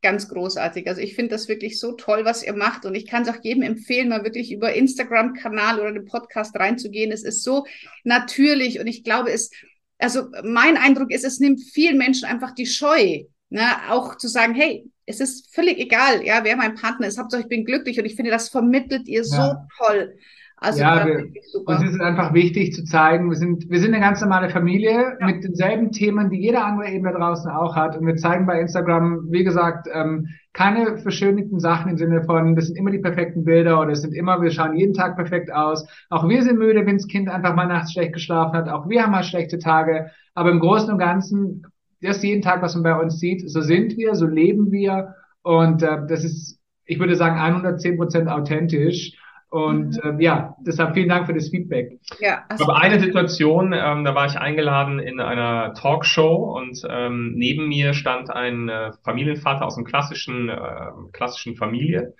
Ganz großartig. Also ich finde das wirklich so toll, was ihr macht. Und ich kann es auch jedem empfehlen, mal wirklich über Instagram-Kanal oder den Podcast reinzugehen. Es ist so natürlich und ich glaube, es, also mein Eindruck ist, es nimmt vielen Menschen einfach die Scheu, ne, auch zu sagen, hey, es ist völlig egal, ja, wer mein Partner ist. Hauptsache, ich bin glücklich und ich finde, das vermittelt ihr ja. so toll. Also ja, wir, uns ist es einfach wichtig zu zeigen, wir sind, wir sind eine ganz normale Familie ja. mit denselben Themen, die jeder andere eben da draußen auch hat. Und wir zeigen bei Instagram, wie gesagt, ähm, keine verschönigten Sachen im Sinne von, das sind immer die perfekten Bilder oder es sind immer, wir schauen jeden Tag perfekt aus. Auch wir sind müde, wenn das Kind einfach mal nachts schlecht geschlafen hat. Auch wir haben mal schlechte Tage. Aber im Großen und Ganzen, das jeden Tag, was man bei uns sieht, so sind wir, so leben wir. Und äh, das ist, ich würde sagen, 110 Prozent authentisch. Und mhm. äh, ja, deshalb vielen Dank für das Feedback. Ja, also ich habe eine Situation, ähm, da war ich eingeladen in einer Talkshow und ähm, neben mir stand ein äh, Familienvater aus einer klassischen, äh, klassischen Familie.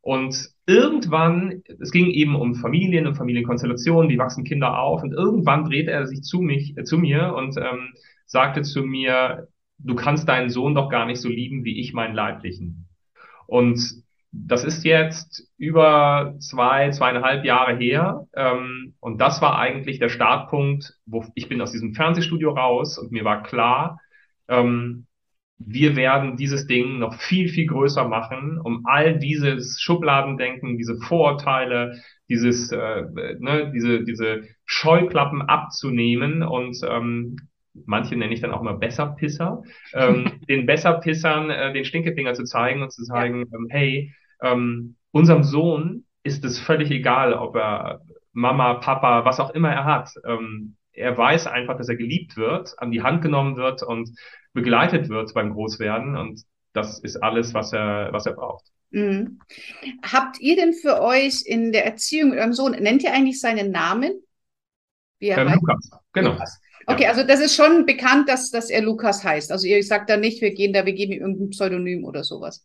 Und irgendwann, es ging eben um Familien und Familienkonstellationen, wie wachsen Kinder auf. Und irgendwann drehte er sich zu mich, äh, zu mir und ähm, sagte zu mir, du kannst deinen Sohn doch gar nicht so lieben wie ich meinen Leiblichen. Und das ist jetzt über zwei, zweieinhalb Jahre her. Ähm, und das war eigentlich der Startpunkt, wo ich bin aus diesem Fernsehstudio raus und mir war klar, ähm, wir werden dieses Ding noch viel, viel größer machen, um all dieses Schubladendenken, diese Vorurteile, dieses, äh, ne, diese, diese Scheuklappen abzunehmen und ähm, manche nenne ich dann auch mal Besserpisser, ähm, den Besserpissern äh, den Stinkefinger zu zeigen und zu sagen, ähm, hey, ähm, unserem Sohn ist es völlig egal, ob er Mama, Papa, was auch immer er hat. Ähm, er weiß einfach, dass er geliebt wird, an die Hand genommen wird und begleitet wird beim Großwerden. Und das ist alles, was er, was er braucht. Mhm. Habt ihr denn für euch in der Erziehung mit eurem Sohn, nennt ihr eigentlich seinen Namen? Wie er ähm, Lukas, genau. Lukas. Okay, ja. also das ist schon bekannt, dass, dass er Lukas heißt. Also ihr sagt da nicht, wir gehen da, wir geben ihm irgendein Pseudonym oder sowas.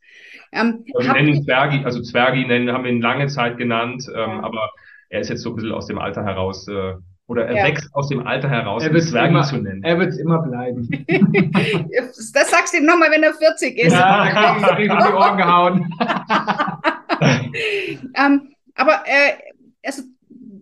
Ähm, also wir nennen ihn Zwergi, also Zwergi nennen, haben wir ihn lange Zeit genannt, ähm, ja. aber er ist jetzt so ein bisschen aus dem Alter heraus, äh, oder er ja. wächst aus dem Alter heraus, er Zwergi immer, zu nennen. Er wird es immer bleiben. das sagst du ihm nochmal, wenn er 40 ist. Ja, da krieg ich die Ohren gehauen. ähm, aber äh, also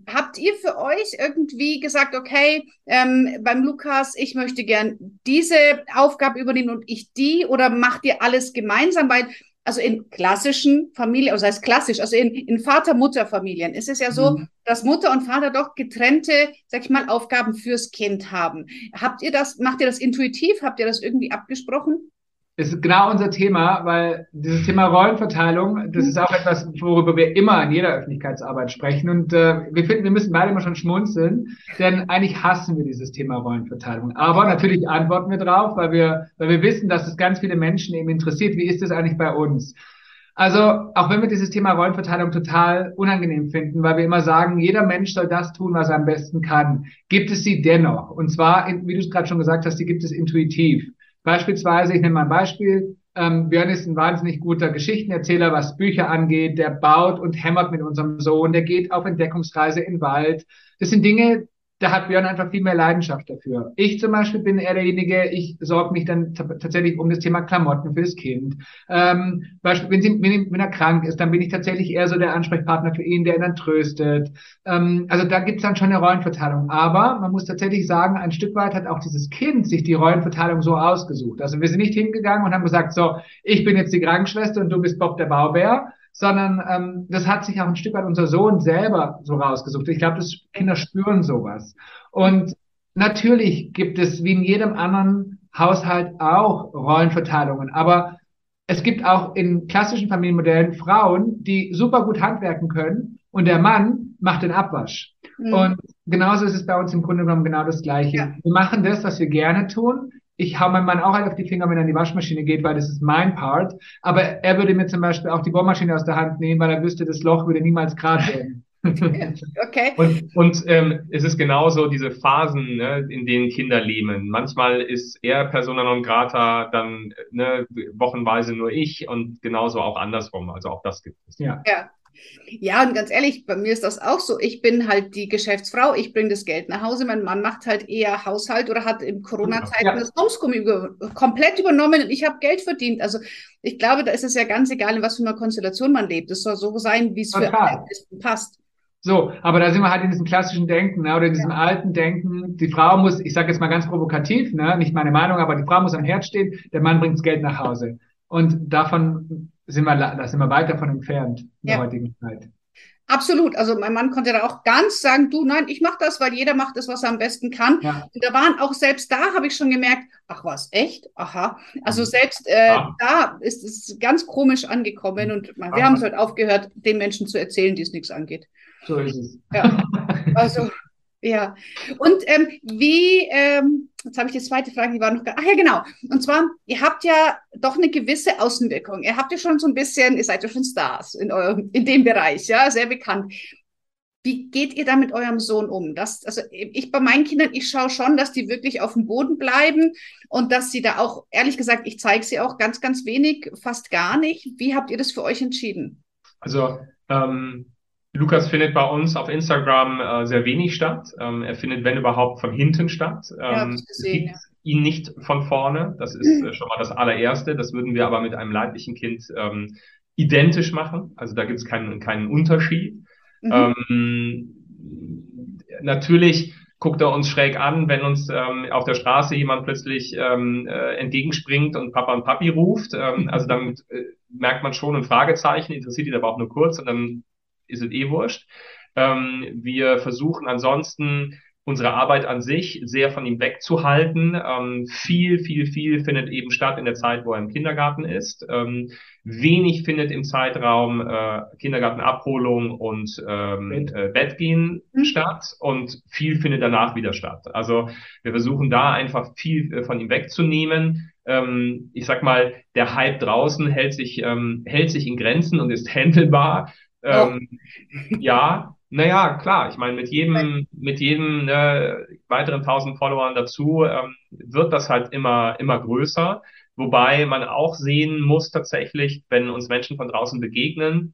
habt ihr für euch irgendwie gesagt, okay, ähm, beim Lukas, ich möchte gern diese Aufgabe übernehmen und ich die oder macht ihr alles gemeinsam? Weil, also in klassischen Familien, also heißt klassisch, also in, in Vater-Mutter-Familien ist es ja so, mhm. dass Mutter und Vater doch getrennte, sag ich mal, Aufgaben fürs Kind haben. Habt ihr das, macht ihr das intuitiv? Habt ihr das irgendwie abgesprochen? Ist genau unser Thema, weil dieses Thema Rollenverteilung, das ist auch etwas, worüber wir immer in jeder Öffentlichkeitsarbeit sprechen. Und äh, wir finden, wir müssen beide immer schon schmunzeln, denn eigentlich hassen wir dieses Thema Rollenverteilung. Aber natürlich antworten wir drauf, weil wir, weil wir wissen, dass es ganz viele Menschen eben interessiert. Wie ist es eigentlich bei uns? Also, auch wenn wir dieses Thema Rollenverteilung total unangenehm finden, weil wir immer sagen, jeder Mensch soll das tun, was er am besten kann, gibt es sie dennoch. Und zwar, wie du es gerade schon gesagt hast, die gibt es intuitiv. Beispielsweise, ich nehme mal ein Beispiel, ähm, Björn ist ein wahnsinnig guter Geschichtenerzähler, was Bücher angeht. Der baut und hämmert mit unserem Sohn. Der geht auf Entdeckungsreise in den Wald. Das sind Dinge, da hat Björn einfach viel mehr Leidenschaft dafür. Ich zum Beispiel bin eher derjenige, ich sorge mich dann tatsächlich um das Thema Klamotten fürs Kind. Ähm, Beispiel, wenn, sie, wenn, wenn er krank ist, dann bin ich tatsächlich eher so der Ansprechpartner für ihn, der ihn dann tröstet. Ähm, also da gibt's dann schon eine Rollenverteilung. Aber man muss tatsächlich sagen, ein Stück weit hat auch dieses Kind sich die Rollenverteilung so ausgesucht. Also wir sind nicht hingegangen und haben gesagt, so, ich bin jetzt die Krankenschwester und du bist Bob der Baubär, sondern ähm, das hat sich auch ein Stück weit unser Sohn selber so rausgesucht. Ich glaube, das Kinder spüren sowas. Und natürlich gibt es wie in jedem anderen Haushalt auch Rollenverteilungen, aber es gibt auch in klassischen Familienmodellen Frauen, die super gut handwerken können und der Mann macht den Abwasch. Mhm. Und genauso ist es bei uns im Grunde genommen genau das Gleiche. Ja. Wir machen das, was wir gerne tun ich hau meinem Mann auch halt auf die Finger, wenn er in die Waschmaschine geht, weil das ist mein Part. Aber er würde mir zum Beispiel auch die Bohrmaschine aus der Hand nehmen, weil er wüsste, das Loch würde niemals gerade werden. okay. Und, und ähm, es ist genauso diese Phasen, ne, in denen Kinder leben. Manchmal ist er persona non grata, dann ne, wochenweise nur ich und genauso auch andersrum. Also auch das gibt es. Ja. ja. Ja, und ganz ehrlich, bei mir ist das auch so. Ich bin halt die Geschäftsfrau, ich bringe das Geld nach Hause. Mein Mann macht halt eher Haushalt oder hat in Corona-Zeiten ja. das Homeschooling komplett übernommen und ich habe Geld verdient. Also ich glaube, da ist es ja ganz egal, in was für einer Konstellation man lebt. Es soll so sein, wie es für alle passt. So, aber da sind wir halt in diesem klassischen Denken, ne, oder in diesem ja. alten Denken. Die Frau muss, ich sage jetzt mal ganz provokativ, ne, nicht meine Meinung, aber die Frau muss am Herd stehen, der Mann bringt das Geld nach Hause. Und davon sind wir, da sind wir weit davon entfernt in Ja. der heutigen Zeit. Absolut. Also mein Mann konnte da auch ganz sagen, du, nein, ich mache das, weil jeder macht das, was er am besten kann. Ja. Und da waren auch selbst da, habe ich schon gemerkt, ach was, echt? Aha. Also Mhm. selbst äh, Ja. da ist es ganz komisch angekommen und wir Aha. haben es halt aufgehört, den Menschen zu erzählen, die es nichts angeht. So ist es. Ja. Also, ja. Und ähm, wie, ähm, jetzt habe ich die zweite Frage, die war noch gar, ach ja, genau. Und zwar, ihr habt ja doch eine gewisse Außenwirkung. Ihr habt ja schon so ein bisschen, ihr seid ja schon Stars in eurem, in dem Bereich, ja, sehr bekannt. Wie geht ihr da mit eurem Sohn um? Das, also ich bei meinen Kindern, ich schaue schon, dass die wirklich auf dem Boden bleiben und dass sie da auch, ehrlich gesagt, ich zeige sie auch ganz, ganz wenig, fast gar nicht. Wie habt ihr das für euch entschieden? Also ähm, Lukas findet bei uns auf Instagram äh, sehr wenig statt. Ähm, er findet, wenn überhaupt, von hinten statt. Ja, Ähm, gesehen, gibt ihn nicht von vorne. Das ist äh, schon mal das allererste. Das würden wir aber mit einem leiblichen Kind ähm, identisch machen. Also da gibt es keinen, keinen Unterschied. Mhm. Ähm, natürlich guckt er uns schräg an, wenn uns ähm, auf der Straße jemand plötzlich ähm, äh, entgegenspringt und Papa und Papi ruft. Ähm, also dann äh, merkt man schon ein Fragezeichen, interessiert ihn aber auch nur kurz und dann ist es eh wurscht. Ähm, wir versuchen ansonsten unsere Arbeit an sich sehr von ihm wegzuhalten. Ähm, viel, viel, viel findet eben statt in der Zeit, wo er im Kindergarten ist. Ähm, wenig findet im Zeitraum äh, Kindergartenabholung und ähm, Bett. äh, Bettgehen Mhm. statt und viel findet danach wieder statt. Also wir versuchen da einfach viel äh, von ihm wegzunehmen. Ähm, ich sag mal, der Hype draußen hält sich, ähm, hält sich in Grenzen und ist handelbar. Ähm, ja, naja, klar. Ich meine, mit jedem, mit jedem ne, weiteren tausend Followern dazu ähm, wird das halt immer, immer größer. Wobei man auch sehen muss tatsächlich, wenn uns Menschen von draußen begegnen,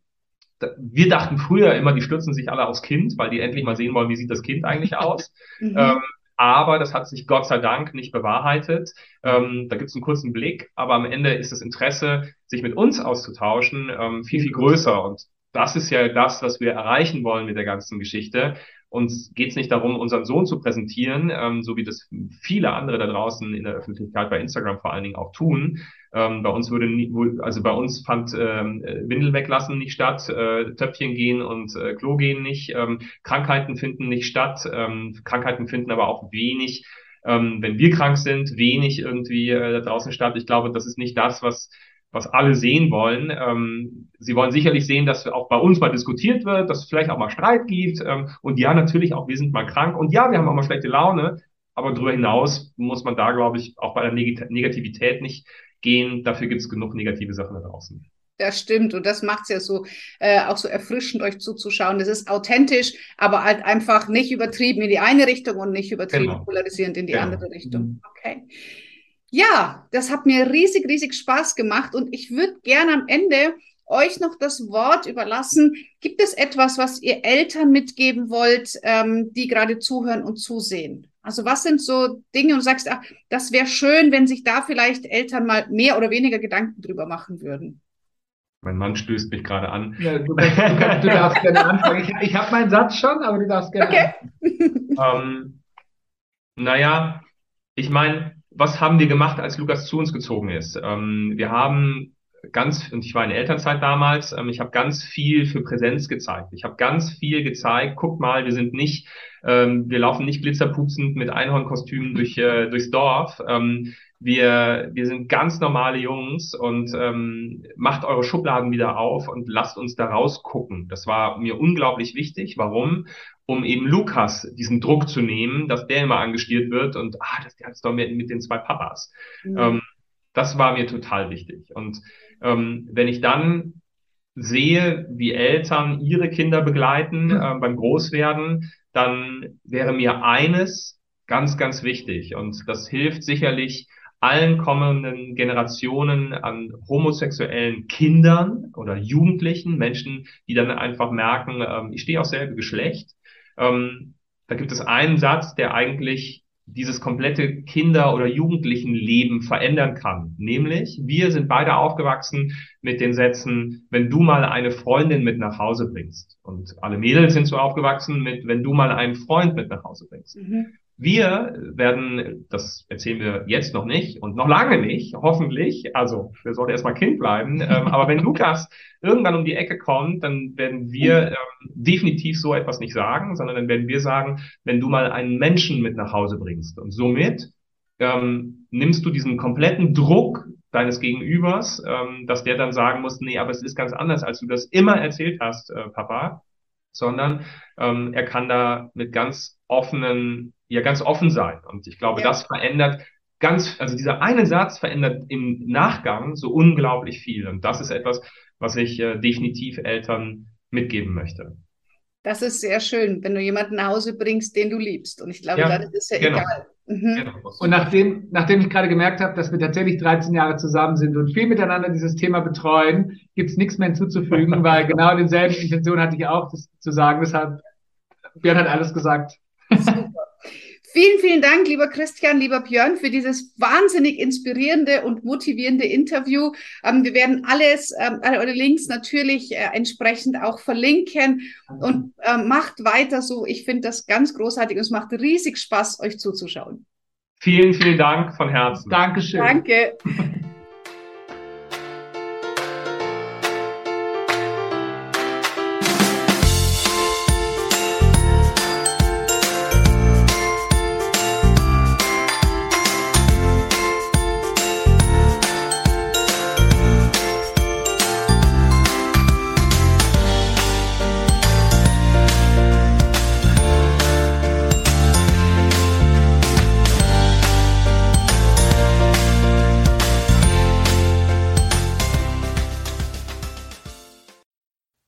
wir dachten früher immer, die stürzen sich alle aufs Kind, weil die endlich mal sehen wollen, wie sieht das Kind eigentlich aus. Mhm. Ähm, aber das hat sich Gott sei Dank nicht bewahrheitet. Ähm, da gibt es einen kurzen Blick, aber am Ende ist das Interesse, sich mit uns auszutauschen, ähm, viel, viel größer. Und das ist ja das, was wir erreichen wollen mit der ganzen Geschichte. Uns geht es nicht darum, unseren Sohn zu präsentieren, ähm, so wie das viele andere da draußen in der Öffentlichkeit bei Instagram vor allen Dingen auch tun. Ähm, bei uns würde nie, also bei uns fand ähm, äh, Windel weglassen nicht statt, äh, Töpfchen gehen und äh, Klo gehen nicht, ähm, Krankheiten finden nicht statt, ähm, Krankheiten finden aber auch wenig, ähm, wenn wir krank sind, wenig irgendwie äh, da draußen statt. Ich glaube, das ist nicht das, was was alle sehen wollen. Ähm, sie wollen sicherlich sehen, dass auch bei uns mal diskutiert wird, dass es vielleicht auch mal Streit gibt. Ähm, und ja, natürlich auch, wir sind mal krank. Und ja, wir haben auch mal schlechte Laune. Aber darüber hinaus muss man da, glaube ich, auch bei der Neg Negativität nicht gehen. Dafür gibt es genug negative Sachen da draußen. Das stimmt und das macht es ja so äh, auch so erfrischend, euch zuzuschauen. Das ist authentisch, aber halt einfach nicht übertrieben in die eine Richtung und nicht übertrieben Genau. polarisierend in die Genau. andere Richtung. Mhm. Okay. Ja, das hat mir riesig, riesig Spaß gemacht und ich würde gerne am Ende euch noch das Wort überlassen. Gibt es etwas, was ihr Eltern mitgeben wollt, ähm, die gerade zuhören und zusehen? Also was sind so Dinge und du sagst, ach, das wäre schön, wenn sich da vielleicht Eltern mal mehr oder weniger Gedanken drüber machen würden. Mein Mann stößt mich gerade an. Ja, du, kannst, du, kannst, du darfst gerne anfangen. Ich, ich habe meinen Satz schon, aber du darfst gerne Okay. Ähm, naja, ich meine, was haben wir gemacht, als Lukas zu uns gezogen ist? Ähm, wir haben ganz, und ich war in der Elternzeit damals, ähm, ich habe ganz viel für Präsenz gezeigt. Ich habe ganz viel gezeigt, guck mal, wir sind nicht, ähm, wir laufen nicht glitzerpupsend mit Einhornkostümen durch, äh, durchs Dorf. Ähm, wir, wir sind ganz normale Jungs und ähm, macht eure Schubladen wieder auf und lasst uns da rausgucken. Das war mir unglaublich wichtig. Warum? Um eben Lukas diesen Druck zu nehmen, dass der immer angestiert wird und ah, das der hat's doch mit, mit den zwei Papas. Mhm. Ähm, das war mir total wichtig. Und ähm, wenn ich dann sehe, wie Eltern ihre Kinder begleiten äh, beim Großwerden, dann wäre mir eines ganz, ganz wichtig. Und das hilft sicherlich allen kommenden Generationen an homosexuellen Kindern oder Jugendlichen, Menschen, die dann einfach merken, ähm, ich stehe auf selbe Geschlecht. Ähm, da gibt es einen Satz, der eigentlich dieses komplette Kinder- oder Jugendlichenleben verändern kann. Nämlich, wir sind beide aufgewachsen mit den Sätzen, wenn du mal eine Freundin mit nach Hause bringst. Und alle Mädels sind so aufgewachsen mit, wenn du mal einen Freund mit nach Hause bringst. Mhm. Wir werden, das erzählen wir jetzt noch nicht und noch lange nicht, hoffentlich, also wir sollten erstmal Kind bleiben, ähm, aber wenn Lukas irgendwann um die Ecke kommt, dann werden wir ähm, definitiv so etwas nicht sagen, sondern dann werden wir sagen, wenn du mal einen Menschen mit nach Hause bringst und somit ähm, nimmst du diesen kompletten Druck deines Gegenübers, ähm, dass der dann sagen muss, nee, aber es ist ganz anders, als du das immer erzählt hast, äh, Papa, sondern ähm, er kann da mit ganz offenen ja ganz offen sein. Und ich glaube, ja. das verändert ganz, also dieser eine Satz verändert im Nachgang so unglaublich viel. Und das ist etwas, was ich äh, definitiv Eltern mitgeben möchte. Das ist sehr schön, wenn du jemanden nach Hause bringst, den du liebst. Und ich glaube, ja, dann ist es ja genau. egal. Mhm. Genau. Und nachdem, nachdem ich gerade gemerkt habe, dass wir tatsächlich 13 Jahre zusammen sind und viel miteinander dieses Thema betreuen, gibt es nichts mehr hinzuzufügen, weil genau denselben Intention hatte ich auch, das zu sagen. Deshalb, Björn hat alles gesagt. Vielen, vielen Dank, lieber Christian, lieber Björn, für dieses wahnsinnig inspirierende und motivierende Interview. Ähm, wir werden alles, ähm, alle eure Links natürlich äh, entsprechend auch verlinken und äh, macht weiter so. Ich finde das ganz großartig und es macht riesig Spaß, euch zuzuschauen. Vielen, vielen Dank von Herzen. Dankeschön. Danke.